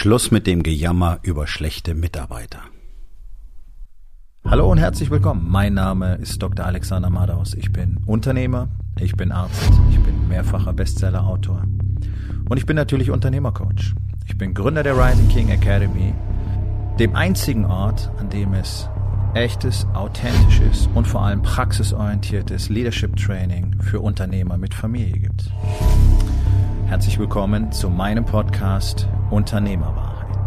Schluss mit dem Gejammer über schlechte Mitarbeiter. Hallo und herzlich willkommen. Mein Name ist Dr. Alexander Madaus. Ich bin Unternehmer, ich bin Arzt, ich bin mehrfacher Bestsellerautor und ich bin natürlich Unternehmercoach. Ich bin Gründer der Rising King Academy, dem einzigen Ort, an dem es echtes, authentisches und vor allem praxisorientiertes Leadership Training für Unternehmer mit Familie gibt. Herzlich willkommen zu meinem Podcast Unternehmerwahrheit.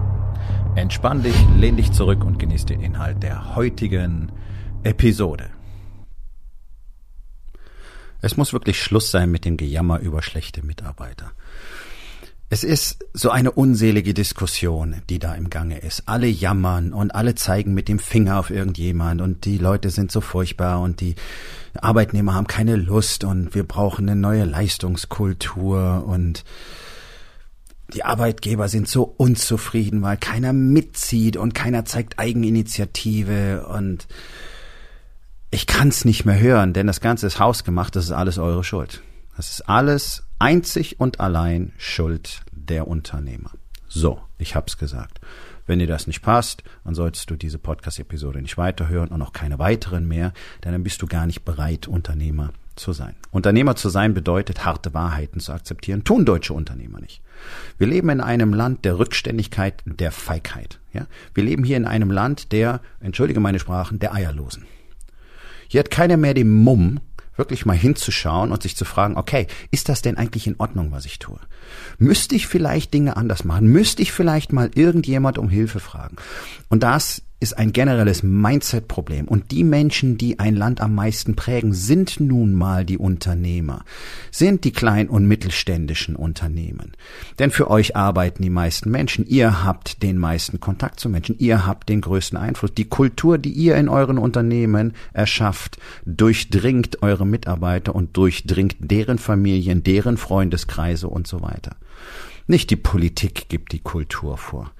Entspann dich, lehn dich zurück und genieß den Inhalt der heutigen Episode. Es muss wirklich Schluss sein mit dem Gejammer über schlechte Mitarbeiter. Es ist so eine unselige Diskussion, die da im Gange ist. Alle jammern und alle zeigen mit dem Finger auf irgendjemand und die Leute sind so furchtbar und die Arbeitnehmer haben keine Lust und wir brauchen eine neue Leistungskultur und die Arbeitgeber sind so unzufrieden, weil keiner mitzieht und keiner zeigt Eigeninitiative und ich kann's nicht mehr hören, denn das Ganze ist hausgemacht, das ist alles eure Schuld. Das ist alles einzig und allein Schuld der Unternehmer. So, ich hab's gesagt. Wenn dir das nicht passt, dann solltest du diese Podcast-Episode nicht weiterhören und auch keine weiteren mehr, denn dann bist du gar nicht bereit, Unternehmer zu sein. Unternehmer zu sein bedeutet, harte Wahrheiten zu akzeptieren, tun deutsche Unternehmer nicht. Wir leben in einem Land der Rückständigkeit, der Feigheit. Ja? Wir leben hier in einem Land der, entschuldige meine Sprachen, der Eierlosen. Hier hat keiner mehr den Mumm, wirklich mal hinzuschauen und sich zu fragen, okay, ist das denn eigentlich in Ordnung, was ich tue? Müsste ich vielleicht Dinge anders machen? Müsste ich vielleicht mal irgendjemand um Hilfe fragen? Und das ist ein generelles Mindset-Problem. Und die Menschen, die ein Land am meisten prägen, sind nun mal die Unternehmer, sind die kleinen und mittelständischen Unternehmen. Denn für euch arbeiten die meisten Menschen. Ihr habt den meisten Kontakt zu Menschen. Ihr habt den größten Einfluss. Die Kultur, die ihr in euren Unternehmen erschafft, durchdringt eure Mitarbeiter und durchdringt deren Familien, deren Freundeskreise und so weiter. Nicht die Politik gibt die Kultur vor.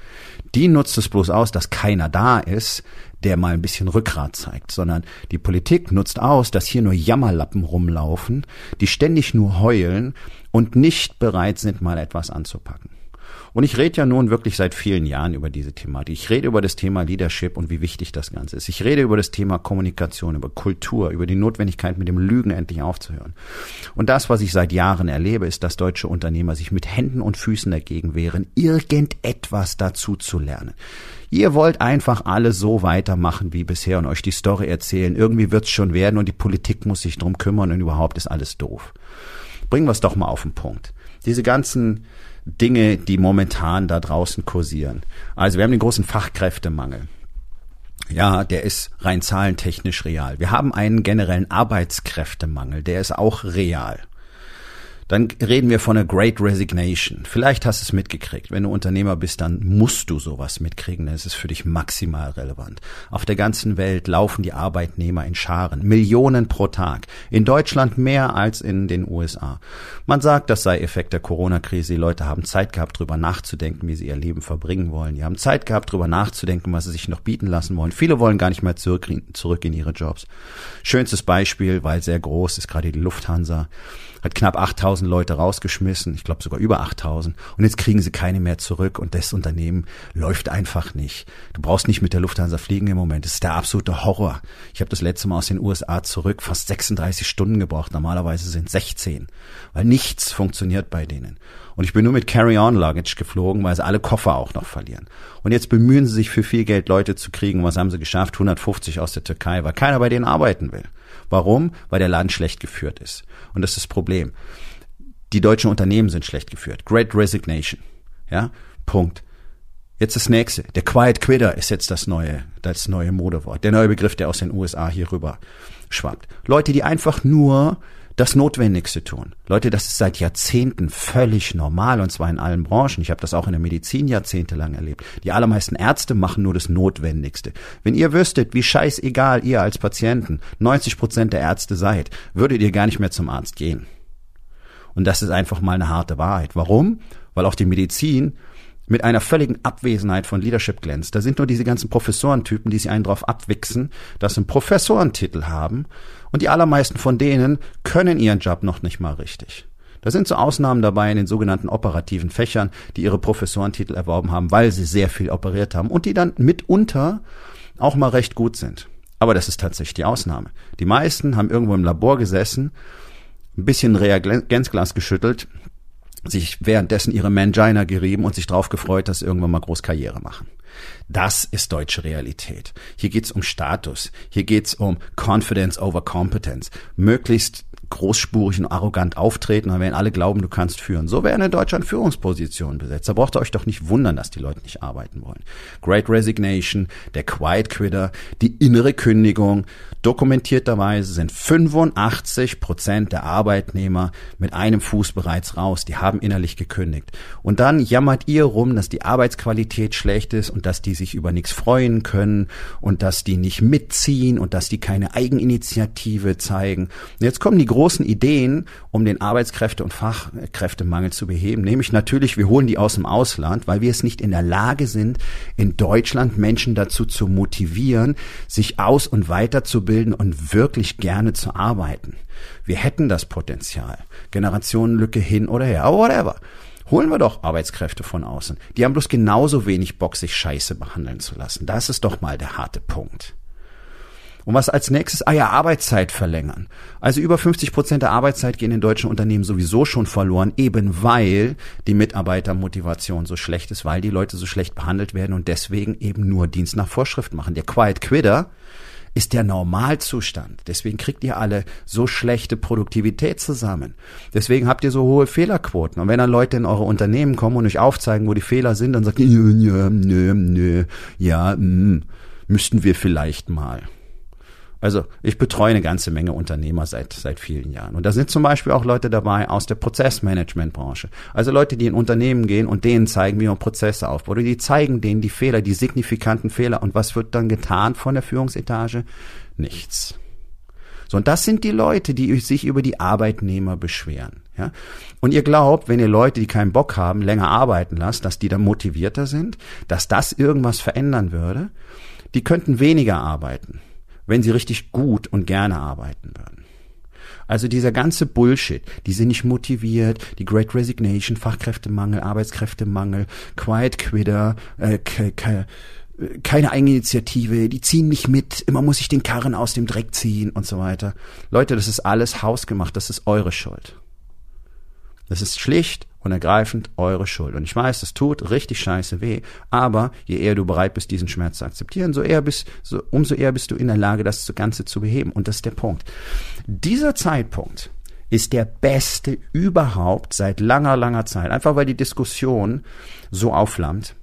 Die nutzt es bloß aus, dass keiner da ist, der mal ein bisschen Rückgrat zeigt, sondern die Politik nutzt aus, dass hier nur Jammerlappen rumlaufen, die ständig nur heulen und nicht bereit sind, mal etwas anzupacken. Und ich rede ja nun wirklich seit vielen Jahren über diese Thematik. Ich rede über das Thema Leadership und wie wichtig das Ganze ist. Ich rede über das Thema Kommunikation, über Kultur, über die Notwendigkeit, mit dem Lügen endlich aufzuhören. Und das, was ich seit Jahren erlebe, ist, dass deutsche Unternehmer sich mit Händen und Füßen dagegen wehren, irgendetwas dazu zu lernen. Ihr wollt einfach alle so weitermachen wie bisher und euch die Story erzählen. Irgendwie wird's schon werden und die Politik muss sich drum kümmern und überhaupt ist alles doof. Bringen wir es doch mal auf den Punkt. Diese ganzen Dinge, die momentan da draußen kursieren. Also wir haben den großen Fachkräftemangel. Ja, der ist rein zahlentechnisch real. Wir haben einen generellen Arbeitskräftemangel, der ist auch real. Dann reden wir von einer Great Resignation. Vielleicht hast du es mitgekriegt. Wenn du Unternehmer bist, dann musst du sowas mitkriegen, ist es für dich maximal relevant. Auf der ganzen Welt laufen die Arbeitnehmer in Scharen, Millionen pro Tag. In Deutschland mehr als in den USA. Man sagt, das sei Effekt der Corona-Krise. Die Leute haben Zeit gehabt, drüber nachzudenken, wie sie ihr Leben verbringen wollen. Die haben Zeit gehabt, drüber nachzudenken, was sie sich noch bieten lassen wollen. Viele wollen gar nicht mehr zurück in ihre Jobs. Schönstes Beispiel, weil sehr groß, ist gerade die Lufthansa hat knapp 8000 Leute rausgeschmissen, ich glaube sogar über 8000 und jetzt kriegen sie keine mehr zurück und das Unternehmen läuft einfach nicht. Du brauchst nicht mit der Lufthansa fliegen im Moment, das ist der absolute Horror. Ich habe das letzte Mal aus den USA zurück fast 36 Stunden gebraucht, normalerweise sind 16, weil nichts funktioniert bei denen. Und ich bin nur mit Carry-on-Luggage geflogen, weil sie alle Koffer auch noch verlieren. Und jetzt bemühen sie sich für viel Geld Leute zu kriegen. Was haben sie geschafft? 150 aus der Türkei, weil keiner bei denen arbeiten will. Warum? Weil der Land schlecht geführt ist. Und das ist das Problem. Die deutschen Unternehmen sind schlecht geführt. Great Resignation. Ja, Punkt. Jetzt das nächste. Der Quiet Quitter ist jetzt das neue, das neue Modewort. Der neue Begriff, der aus den USA hier rüber schwappt. Leute, die einfach nur das Notwendigste tun. Leute, das ist seit Jahrzehnten völlig normal und zwar in allen Branchen. Ich habe das auch in der Medizin jahrzehntelang erlebt. Die allermeisten Ärzte machen nur das Notwendigste. Wenn ihr wüsstet, wie scheißegal ihr als Patienten 90 Prozent der Ärzte seid, würdet ihr gar nicht mehr zum Arzt gehen. Und das ist einfach mal eine harte Wahrheit. Warum? Weil auch die Medizin mit einer völligen Abwesenheit von Leadership glänzt. Da sind nur diese ganzen Professorentypen, die sich einen drauf abwichsen, dass sie einen Professorentitel haben und die allermeisten von denen können ihren Job noch nicht mal richtig. Da sind so Ausnahmen dabei in den sogenannten operativen Fächern, die ihre Professorentitel erworben haben, weil sie sehr viel operiert haben und die dann mitunter auch mal recht gut sind. Aber das ist tatsächlich die Ausnahme. Die meisten haben irgendwo im Labor gesessen, ein bisschen Reagenzglas geschüttelt, sich währenddessen ihre Mangina gerieben und sich drauf gefreut, dass sie irgendwann mal groß Karriere machen. Das ist deutsche Realität. Hier geht's um Status. Hier geht's um Confidence over Competence. Möglichst großspurig und arrogant auftreten, dann alle glauben, du kannst führen. So werden in Deutschland Führungspositionen besetzt. Da braucht ihr euch doch nicht wundern, dass die Leute nicht arbeiten wollen. Great Resignation, der Quiet Quitter, die innere Kündigung, Dokumentierterweise sind 85 Prozent der Arbeitnehmer mit einem Fuß bereits raus. Die haben innerlich gekündigt. Und dann jammert ihr rum, dass die Arbeitsqualität schlecht ist und dass die sich über nichts freuen können und dass die nicht mitziehen und dass die keine Eigeninitiative zeigen. Und jetzt kommen die großen Ideen, um den Arbeitskräfte- und Fachkräftemangel zu beheben. Nämlich natürlich, wir holen die aus dem Ausland, weil wir es nicht in der Lage sind, in Deutschland Menschen dazu zu motivieren, sich aus- und weiterzubilden und wirklich gerne zu arbeiten. Wir hätten das Potenzial. Generationenlücke hin oder her, aber whatever. Holen wir doch Arbeitskräfte von außen. Die haben bloß genauso wenig Bock, sich scheiße behandeln zu lassen. Das ist doch mal der harte Punkt. Und was als nächstes? Ah ja, Arbeitszeit verlängern. Also über 50 Prozent der Arbeitszeit gehen in deutschen Unternehmen sowieso schon verloren, eben weil die Mitarbeitermotivation so schlecht ist, weil die Leute so schlecht behandelt werden und deswegen eben nur Dienst nach Vorschrift machen. Der Quiet Quitter, ist der Normalzustand. Deswegen kriegt ihr alle so schlechte Produktivität zusammen. Deswegen habt ihr so hohe Fehlerquoten. Und wenn dann Leute in eure Unternehmen kommen und euch aufzeigen, wo die Fehler sind, dann sagt ihr, nö, nö, nö, ja, mh, mm, müssten wir vielleicht mal. Also ich betreue eine ganze Menge Unternehmer seit, seit vielen Jahren. Und da sind zum Beispiel auch Leute dabei aus der Prozessmanagementbranche. Also Leute, die in Unternehmen gehen und denen zeigen, wie man Prozesse aufbaut. Oder die zeigen denen die Fehler, die signifikanten Fehler. Und was wird dann getan von der Führungsetage? Nichts. So, und das sind die Leute, die sich über die Arbeitnehmer beschweren. Ja? Und ihr glaubt, wenn ihr Leute, die keinen Bock haben, länger arbeiten lasst, dass die dann motivierter sind, dass das irgendwas verändern würde? Die könnten weniger arbeiten wenn sie richtig gut und gerne arbeiten würden. Also dieser ganze Bullshit, die sind nicht motiviert, die Great Resignation, Fachkräftemangel, Arbeitskräftemangel, Quiet Quitter, äh, keine Eigeninitiative, die ziehen nicht mit, immer muss ich den Karren aus dem Dreck ziehen und so weiter. Leute, das ist alles hausgemacht, das ist eure Schuld. Das ist schlicht und ergreifend eure Schuld. Und ich weiß, das tut richtig scheiße weh, aber je eher du bereit bist, diesen Schmerz zu akzeptieren, so eher bist, so, umso eher bist du in der Lage, das Ganze zu beheben. Und das ist der Punkt. Dieser Zeitpunkt ist der beste überhaupt seit langer, langer Zeit. Einfach weil die Diskussion so aufflammt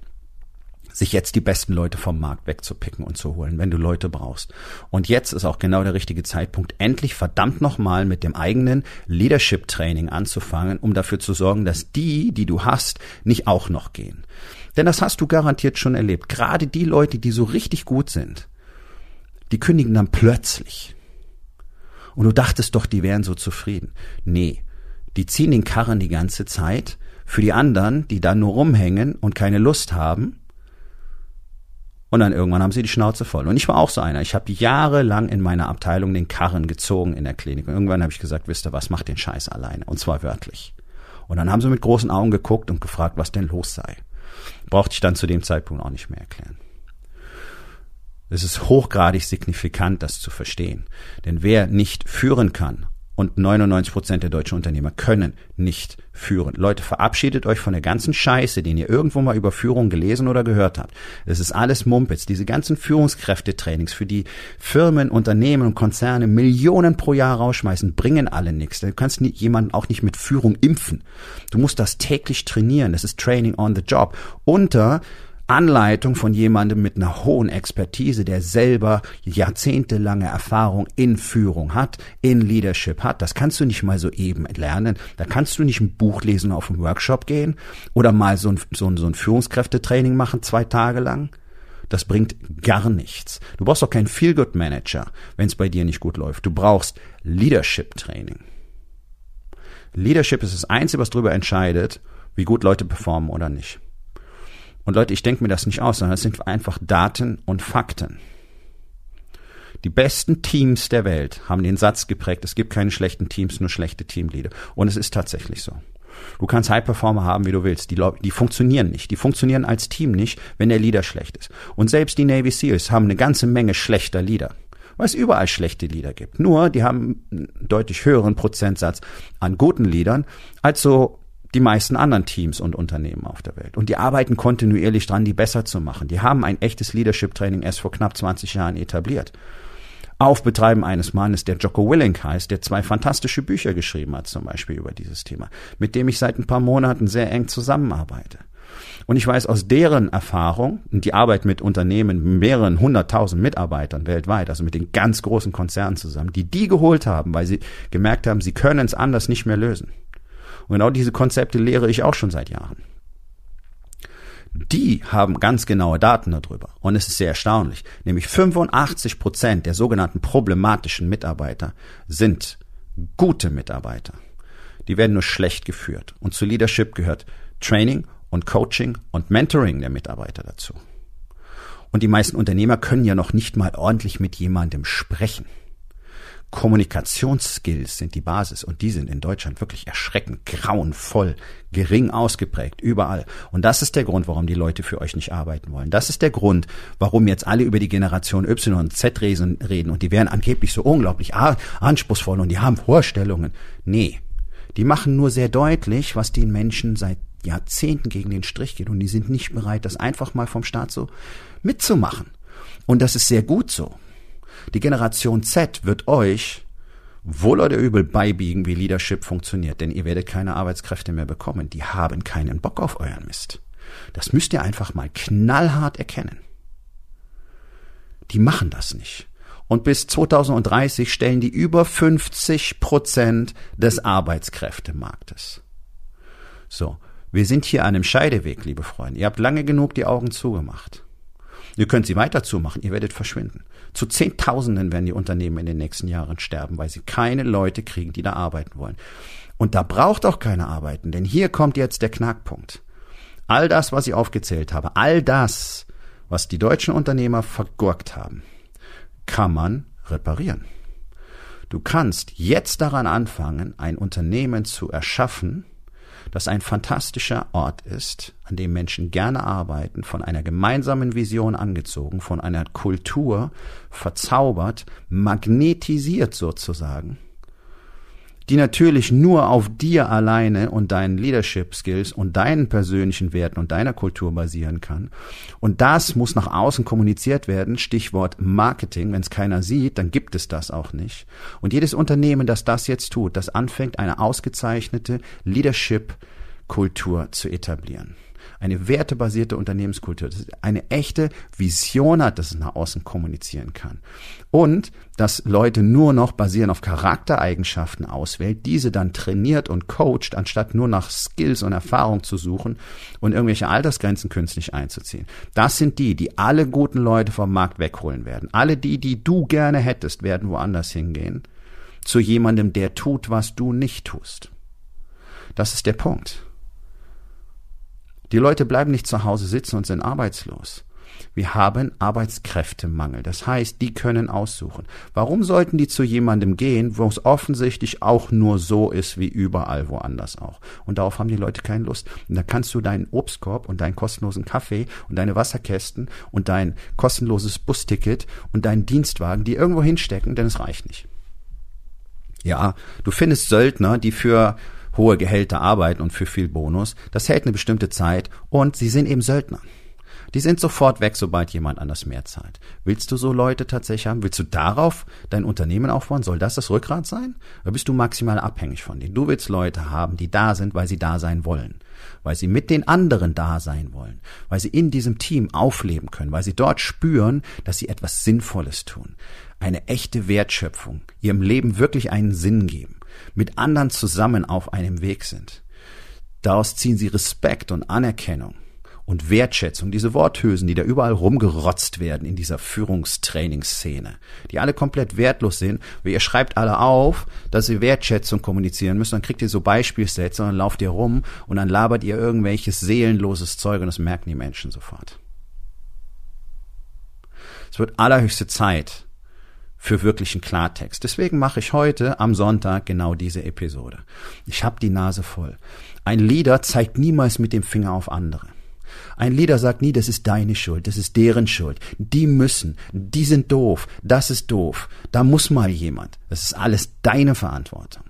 sich jetzt die besten Leute vom Markt wegzupicken und zu holen, wenn du Leute brauchst. Und jetzt ist auch genau der richtige Zeitpunkt, endlich verdammt nochmal mit dem eigenen Leadership Training anzufangen, um dafür zu sorgen, dass die, die du hast, nicht auch noch gehen. Denn das hast du garantiert schon erlebt. Gerade die Leute, die so richtig gut sind, die kündigen dann plötzlich. Und du dachtest doch, die wären so zufrieden. Nee, die ziehen den Karren die ganze Zeit. Für die anderen, die da nur rumhängen und keine Lust haben, und dann irgendwann haben sie die Schnauze voll. Und ich war auch so einer. Ich habe jahrelang in meiner Abteilung den Karren gezogen in der Klinik. Und irgendwann habe ich gesagt, wisst ihr was, macht den Scheiß alleine. Und zwar wörtlich. Und dann haben sie mit großen Augen geguckt und gefragt, was denn los sei. Brauchte ich dann zu dem Zeitpunkt auch nicht mehr erklären. Es ist hochgradig signifikant, das zu verstehen. Denn wer nicht führen kann und 99 Prozent der deutschen Unternehmer können nicht führen. Leute, verabschiedet euch von der ganzen Scheiße, den ihr irgendwo mal über Führung gelesen oder gehört habt. Es ist alles Mumpitz. Diese ganzen Führungskräftetrainings, für die Firmen, Unternehmen und Konzerne Millionen pro Jahr rausschmeißen, bringen alle nichts. Du kannst jemanden auch nicht mit Führung impfen. Du musst das täglich trainieren. Das ist Training on the Job. Unter Anleitung von jemandem mit einer hohen Expertise, der selber jahrzehntelange Erfahrung in Führung hat, in Leadership hat. Das kannst du nicht mal so eben lernen. Da kannst du nicht ein Buch lesen, auf einen Workshop gehen oder mal so ein, so ein, so ein Führungskräftetraining machen, zwei Tage lang. Das bringt gar nichts. Du brauchst auch keinen Feel-Good-Manager, wenn es bei dir nicht gut läuft. Du brauchst Leadership-Training. Leadership ist das Einzige, was darüber entscheidet, wie gut Leute performen oder nicht. Und Leute, ich denke mir das nicht aus, sondern es sind einfach Daten und Fakten. Die besten Teams der Welt haben den Satz geprägt, es gibt keine schlechten Teams, nur schlechte Teamleader. Und es ist tatsächlich so. Du kannst High Performer haben, wie du willst. Die, die funktionieren nicht. Die funktionieren als Team nicht, wenn der Leader schlecht ist. Und selbst die Navy Seals haben eine ganze Menge schlechter Leader. Weil es überall schlechte Leader gibt. Nur, die haben einen deutlich höheren Prozentsatz an guten Leadern als so die meisten anderen Teams und Unternehmen auf der Welt. Und die arbeiten kontinuierlich dran, die besser zu machen. Die haben ein echtes Leadership-Training erst vor knapp 20 Jahren etabliert. Auf Betreiben eines Mannes, der Jocko Willink heißt, der zwei fantastische Bücher geschrieben hat, zum Beispiel über dieses Thema, mit dem ich seit ein paar Monaten sehr eng zusammenarbeite. Und ich weiß aus deren Erfahrung, die Arbeit mit Unternehmen, mehreren hunderttausend Mitarbeitern weltweit, also mit den ganz großen Konzernen zusammen, die die geholt haben, weil sie gemerkt haben, sie können es anders nicht mehr lösen. Und genau diese Konzepte lehre ich auch schon seit Jahren. Die haben ganz genaue Daten darüber. Und es ist sehr erstaunlich. Nämlich 85 Prozent der sogenannten problematischen Mitarbeiter sind gute Mitarbeiter. Die werden nur schlecht geführt. Und zu Leadership gehört Training und Coaching und Mentoring der Mitarbeiter dazu. Und die meisten Unternehmer können ja noch nicht mal ordentlich mit jemandem sprechen. Kommunikationsskills sind die Basis und die sind in Deutschland wirklich erschreckend grauenvoll, gering ausgeprägt, überall. Und das ist der Grund, warum die Leute für euch nicht arbeiten wollen. Das ist der Grund, warum jetzt alle über die Generation Y und Z reden und die wären angeblich so unglaublich anspruchsvoll und die haben Vorstellungen. Nee, die machen nur sehr deutlich, was den Menschen seit Jahrzehnten gegen den Strich geht und die sind nicht bereit, das einfach mal vom Staat so mitzumachen. Und das ist sehr gut so. Die Generation Z wird euch wohl oder übel beibiegen, wie Leadership funktioniert, denn ihr werdet keine Arbeitskräfte mehr bekommen. Die haben keinen Bock auf euren Mist. Das müsst ihr einfach mal knallhart erkennen. Die machen das nicht. Und bis 2030 stellen die über 50 Prozent des Arbeitskräftemarktes. So. Wir sind hier an einem Scheideweg, liebe Freunde. Ihr habt lange genug die Augen zugemacht. Ihr könnt sie weiter zumachen, ihr werdet verschwinden. Zu Zehntausenden werden die Unternehmen in den nächsten Jahren sterben, weil sie keine Leute kriegen, die da arbeiten wollen. Und da braucht auch keiner arbeiten, denn hier kommt jetzt der Knackpunkt. All das, was ich aufgezählt habe, all das, was die deutschen Unternehmer vergurkt haben, kann man reparieren. Du kannst jetzt daran anfangen, ein Unternehmen zu erschaffen, das ein fantastischer Ort ist, an dem Menschen gerne arbeiten, von einer gemeinsamen Vision angezogen, von einer Kultur verzaubert, magnetisiert sozusagen die natürlich nur auf dir alleine und deinen Leadership Skills und deinen persönlichen Werten und deiner Kultur basieren kann. Und das muss nach außen kommuniziert werden. Stichwort Marketing. Wenn es keiner sieht, dann gibt es das auch nicht. Und jedes Unternehmen, das das jetzt tut, das anfängt, eine ausgezeichnete Leadership Kultur zu etablieren eine wertebasierte Unternehmenskultur, dass eine echte Vision hat, dass es nach außen kommunizieren kann. Und dass Leute nur noch basieren auf Charaktereigenschaften auswählt, diese dann trainiert und coacht, anstatt nur nach Skills und Erfahrung zu suchen und irgendwelche Altersgrenzen künstlich einzuziehen. Das sind die, die alle guten Leute vom Markt wegholen werden. Alle die, die du gerne hättest, werden woanders hingehen. Zu jemandem, der tut, was du nicht tust. Das ist der Punkt. Die Leute bleiben nicht zu Hause sitzen und sind arbeitslos. Wir haben Arbeitskräftemangel. Das heißt, die können aussuchen. Warum sollten die zu jemandem gehen, wo es offensichtlich auch nur so ist wie überall woanders auch? Und darauf haben die Leute keine Lust. Und da kannst du deinen Obstkorb und deinen kostenlosen Kaffee und deine Wasserkästen und dein kostenloses Busticket und deinen Dienstwagen die irgendwo hinstecken, denn es reicht nicht. Ja, du findest Söldner, die für hohe Gehälter arbeiten und für viel Bonus. Das hält eine bestimmte Zeit und sie sind eben Söldner. Die sind sofort weg, sobald jemand anders mehr zahlt. Willst du so Leute tatsächlich haben? Willst du darauf dein Unternehmen aufbauen? Soll das das Rückgrat sein? Oder bist du maximal abhängig von denen? Du willst Leute haben, die da sind, weil sie da sein wollen. Weil sie mit den anderen da sein wollen. Weil sie in diesem Team aufleben können. Weil sie dort spüren, dass sie etwas Sinnvolles tun. Eine echte Wertschöpfung. Ihrem Leben wirklich einen Sinn geben mit anderen zusammen auf einem Weg sind. Daraus ziehen sie Respekt und Anerkennung und Wertschätzung, diese Worthülsen, die da überall rumgerotzt werden in dieser Führungstrainingsszene, die alle komplett wertlos sind, weil ihr schreibt alle auf, dass ihr Wertschätzung kommunizieren müsst, dann kriegt ihr so Beispielsätze und dann lauft ihr rum und dann labert ihr irgendwelches seelenloses Zeug und das merken die Menschen sofort. Es wird allerhöchste Zeit, für wirklichen Klartext. Deswegen mache ich heute am Sonntag genau diese Episode. Ich habe die Nase voll. Ein Leader zeigt niemals mit dem Finger auf andere. Ein Leader sagt nie, das ist deine Schuld, das ist deren Schuld. Die müssen, die sind doof, das ist doof, da muss mal jemand. Das ist alles deine Verantwortung.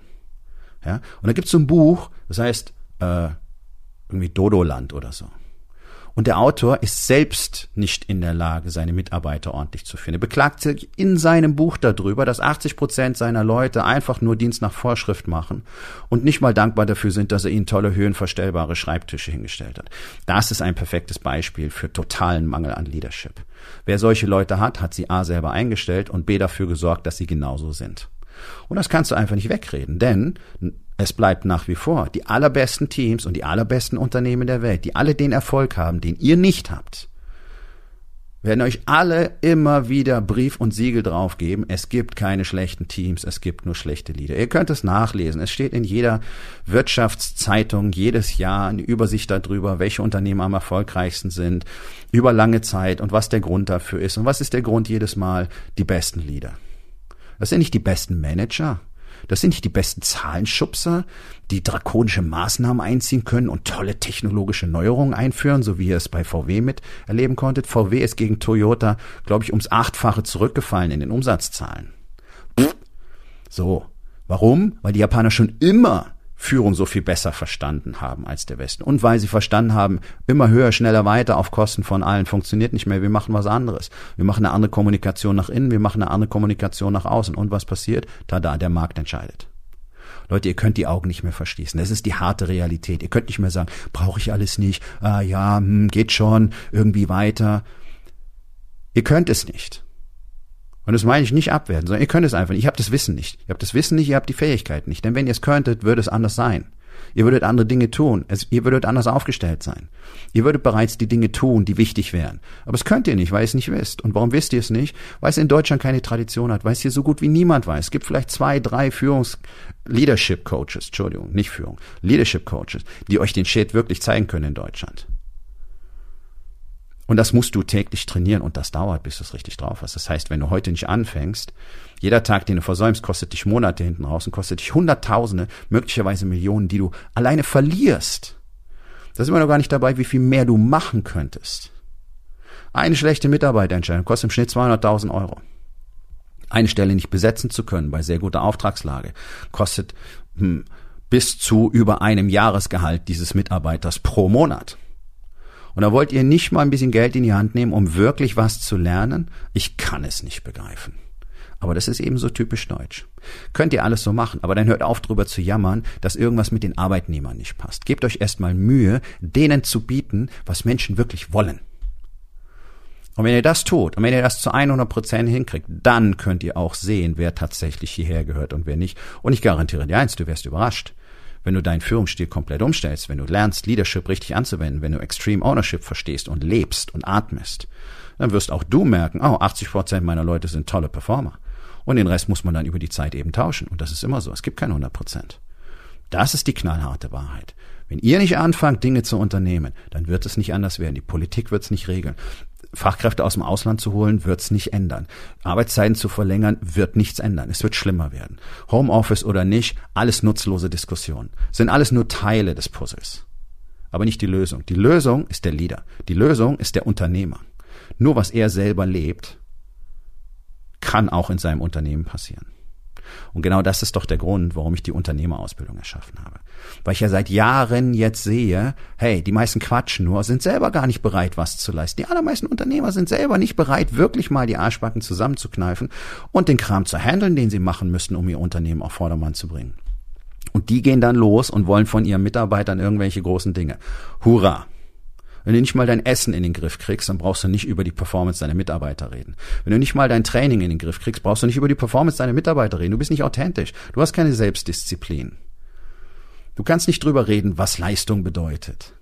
Ja? Und da gibt's so ein Buch, das heißt äh, irgendwie Dodoland oder so. Und der Autor ist selbst nicht in der Lage, seine Mitarbeiter ordentlich zu finden. Er beklagt sich in seinem Buch darüber, dass 80 Prozent seiner Leute einfach nur Dienst nach Vorschrift machen und nicht mal dankbar dafür sind, dass er ihnen tolle höhenverstellbare Schreibtische hingestellt hat. Das ist ein perfektes Beispiel für totalen Mangel an Leadership. Wer solche Leute hat, hat sie A selber eingestellt und B dafür gesorgt, dass sie genauso sind. Und das kannst du einfach nicht wegreden, denn es bleibt nach wie vor die allerbesten Teams und die allerbesten Unternehmen der Welt, die alle den Erfolg haben, den ihr nicht habt, werden euch alle immer wieder Brief und Siegel draufgeben. Es gibt keine schlechten Teams, es gibt nur schlechte Lieder. Ihr könnt es nachlesen. Es steht in jeder Wirtschaftszeitung jedes Jahr eine Übersicht darüber, welche Unternehmen am erfolgreichsten sind, über lange Zeit und was der Grund dafür ist. Und was ist der Grund jedes Mal? Die besten Lieder. Das sind nicht die besten Manager. Das sind nicht die besten Zahlenschubser, die drakonische Maßnahmen einziehen können und tolle technologische Neuerungen einführen, so wie ihr es bei VW miterleben konntet. VW ist gegen Toyota, glaube ich, ums Achtfache zurückgefallen in den Umsatzzahlen. Pff. So. Warum? Weil die Japaner schon immer Führung so viel besser verstanden haben als der Westen. Und weil sie verstanden haben, immer höher, schneller, weiter auf Kosten von allen funktioniert nicht mehr. Wir machen was anderes. Wir machen eine andere Kommunikation nach innen, wir machen eine andere Kommunikation nach außen. Und was passiert? Tada, der Markt entscheidet. Leute, ihr könnt die Augen nicht mehr verschließen. Das ist die harte Realität. Ihr könnt nicht mehr sagen, brauche ich alles nicht, ah ja, hm, geht schon, irgendwie weiter. Ihr könnt es nicht. Und das meine ich nicht abwerten, sondern ihr könnt es einfach nicht. Ihr habt das Wissen nicht. Ihr habt das Wissen nicht, ihr habt die Fähigkeit nicht. Denn wenn ihr es könntet, würde es anders sein. Ihr würdet andere Dinge tun. Es, ihr würdet anders aufgestellt sein. Ihr würdet bereits die Dinge tun, die wichtig wären. Aber es könnt ihr nicht, weil ihr es nicht wisst. Und warum wisst ihr es nicht? Weil es in Deutschland keine Tradition hat, weil es hier so gut wie niemand weiß. Es gibt vielleicht zwei, drei Führungs Leadership Coaches, Entschuldigung, nicht Führung, Leadership Coaches, die euch den Shit wirklich zeigen können in Deutschland. Und das musst du täglich trainieren und das dauert, bis du es richtig drauf hast. Das heißt, wenn du heute nicht anfängst, jeder Tag, den du versäumst, kostet dich Monate hinten raus und kostet dich Hunderttausende, möglicherweise Millionen, die du alleine verlierst. Da sind wir noch gar nicht dabei, wie viel mehr du machen könntest. Eine schlechte Mitarbeiterentscheidung kostet im Schnitt 200.000 Euro. Eine Stelle nicht besetzen zu können bei sehr guter Auftragslage kostet hm, bis zu über einem Jahresgehalt dieses Mitarbeiters pro Monat. Und da wollt ihr nicht mal ein bisschen Geld in die Hand nehmen, um wirklich was zu lernen? Ich kann es nicht begreifen. Aber das ist eben so typisch deutsch. Könnt ihr alles so machen, aber dann hört auf drüber zu jammern, dass irgendwas mit den Arbeitnehmern nicht passt. Gebt euch erstmal Mühe, denen zu bieten, was Menschen wirklich wollen. Und wenn ihr das tut, und wenn ihr das zu 100 Prozent hinkriegt, dann könnt ihr auch sehen, wer tatsächlich hierher gehört und wer nicht. Und ich garantiere dir eins, du wirst überrascht wenn du deinen Führungsstil komplett umstellst, wenn du lernst, Leadership richtig anzuwenden, wenn du Extreme Ownership verstehst und lebst und atmest, dann wirst auch du merken, oh, 80 Prozent meiner Leute sind tolle Performer. Und den Rest muss man dann über die Zeit eben tauschen. Und das ist immer so. Es gibt keine 100 Prozent. Das ist die knallharte Wahrheit. Wenn ihr nicht anfangt, Dinge zu unternehmen, dann wird es nicht anders werden. Die Politik wird es nicht regeln. Fachkräfte aus dem Ausland zu holen, wird es nicht ändern. Arbeitszeiten zu verlängern, wird nichts ändern. Es wird schlimmer werden. Homeoffice oder nicht, alles nutzlose Diskussionen. Sind alles nur Teile des Puzzles. Aber nicht die Lösung. Die Lösung ist der Leader. Die Lösung ist der Unternehmer. Nur was er selber lebt, kann auch in seinem Unternehmen passieren. Und genau das ist doch der Grund, warum ich die Unternehmerausbildung erschaffen habe. Weil ich ja seit Jahren jetzt sehe, hey, die meisten quatschen nur, sind selber gar nicht bereit, was zu leisten. Die allermeisten Unternehmer sind selber nicht bereit, wirklich mal die Arschbacken zusammenzukneifen und den Kram zu handeln, den sie machen müssten, um ihr Unternehmen auf Vordermann zu bringen. Und die gehen dann los und wollen von ihren Mitarbeitern irgendwelche großen Dinge. Hurra! Wenn du nicht mal dein Essen in den Griff kriegst, dann brauchst du nicht über die Performance deiner Mitarbeiter reden. Wenn du nicht mal dein Training in den Griff kriegst, brauchst du nicht über die Performance deiner Mitarbeiter reden. Du bist nicht authentisch. Du hast keine Selbstdisziplin. Du kannst nicht drüber reden, was Leistung bedeutet.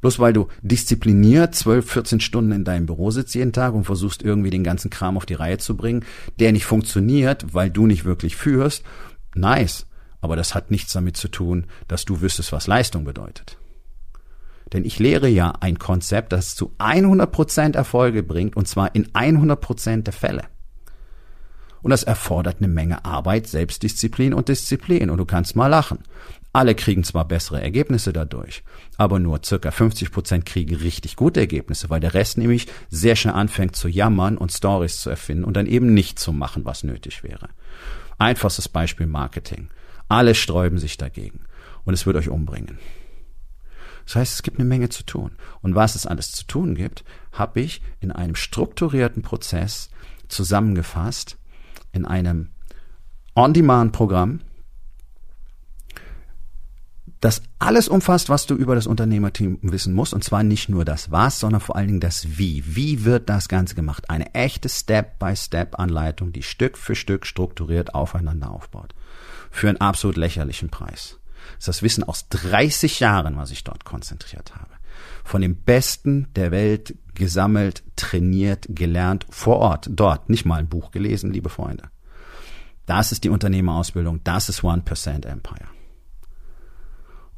Bloß weil du diszipliniert 12, 14 Stunden in deinem Büro sitzt jeden Tag und versuchst irgendwie den ganzen Kram auf die Reihe zu bringen, der nicht funktioniert, weil du nicht wirklich führst, nice. Aber das hat nichts damit zu tun, dass du wüsstest, was Leistung bedeutet. Denn ich lehre ja ein Konzept, das zu 100% Erfolge bringt, und zwar in 100% der Fälle. Und das erfordert eine Menge Arbeit, Selbstdisziplin und Disziplin. Und du kannst mal lachen. Alle kriegen zwar bessere Ergebnisse dadurch, aber nur circa 50 Prozent kriegen richtig gute Ergebnisse, weil der Rest nämlich sehr schnell anfängt zu jammern und Stories zu erfinden und dann eben nicht zu machen, was nötig wäre. Einfachstes Beispiel Marketing. Alle sträuben sich dagegen und es wird euch umbringen. Das heißt, es gibt eine Menge zu tun. Und was es alles zu tun gibt, habe ich in einem strukturierten Prozess zusammengefasst, in einem On-Demand-Programm, das alles umfasst, was du über das Unternehmerteam wissen musst. Und zwar nicht nur das Was, sondern vor allen Dingen das Wie. Wie wird das Ganze gemacht? Eine echte Step-by-Step-Anleitung, die Stück für Stück strukturiert aufeinander aufbaut. Für einen absolut lächerlichen Preis. Das ist das Wissen aus 30 Jahren, was ich dort konzentriert habe. Von dem Besten der Welt gesammelt, trainiert, gelernt, vor Ort, dort, nicht mal ein Buch gelesen, liebe Freunde. Das ist die Unternehmerausbildung, das ist One Percent Empire.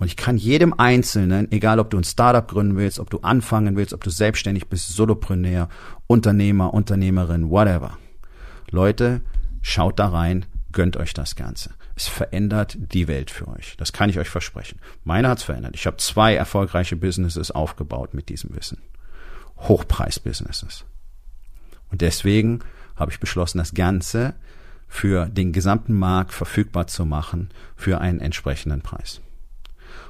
Und ich kann jedem Einzelnen, egal ob du ein Startup gründen willst, ob du anfangen willst, ob du selbstständig bist, Solopreneur, Unternehmer, Unternehmerin, whatever. Leute, schaut da rein, gönnt euch das Ganze. Es verändert die Welt für euch. Das kann ich euch versprechen. Meine hat's verändert. Ich habe zwei erfolgreiche Businesses aufgebaut mit diesem Wissen. Hochpreis-Businesses. Und deswegen habe ich beschlossen, das Ganze für den gesamten Markt verfügbar zu machen für einen entsprechenden Preis.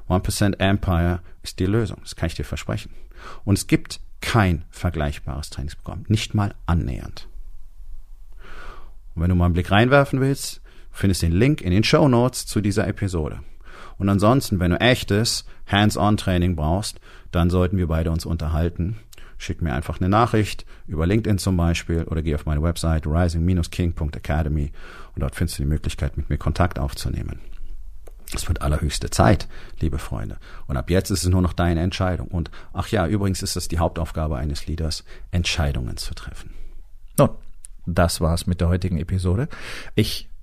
1% Empire ist die Lösung. Das kann ich dir versprechen. Und es gibt kein vergleichbares Trainingsprogramm. Nicht mal annähernd. Und wenn du mal einen Blick reinwerfen willst, findest den Link in den Show Notes zu dieser Episode. Und ansonsten, wenn du echtes Hands-on-Training brauchst, dann sollten wir beide uns unterhalten. Schick mir einfach eine Nachricht über LinkedIn zum Beispiel oder geh auf meine Website rising-king.academy und dort findest du die Möglichkeit, mit mir Kontakt aufzunehmen. Es wird allerhöchste Zeit, liebe Freunde. Und ab jetzt ist es nur noch deine Entscheidung. Und ach ja, übrigens ist es die Hauptaufgabe eines Leaders, Entscheidungen zu treffen. Nun, das war's mit der heutigen Episode. Ich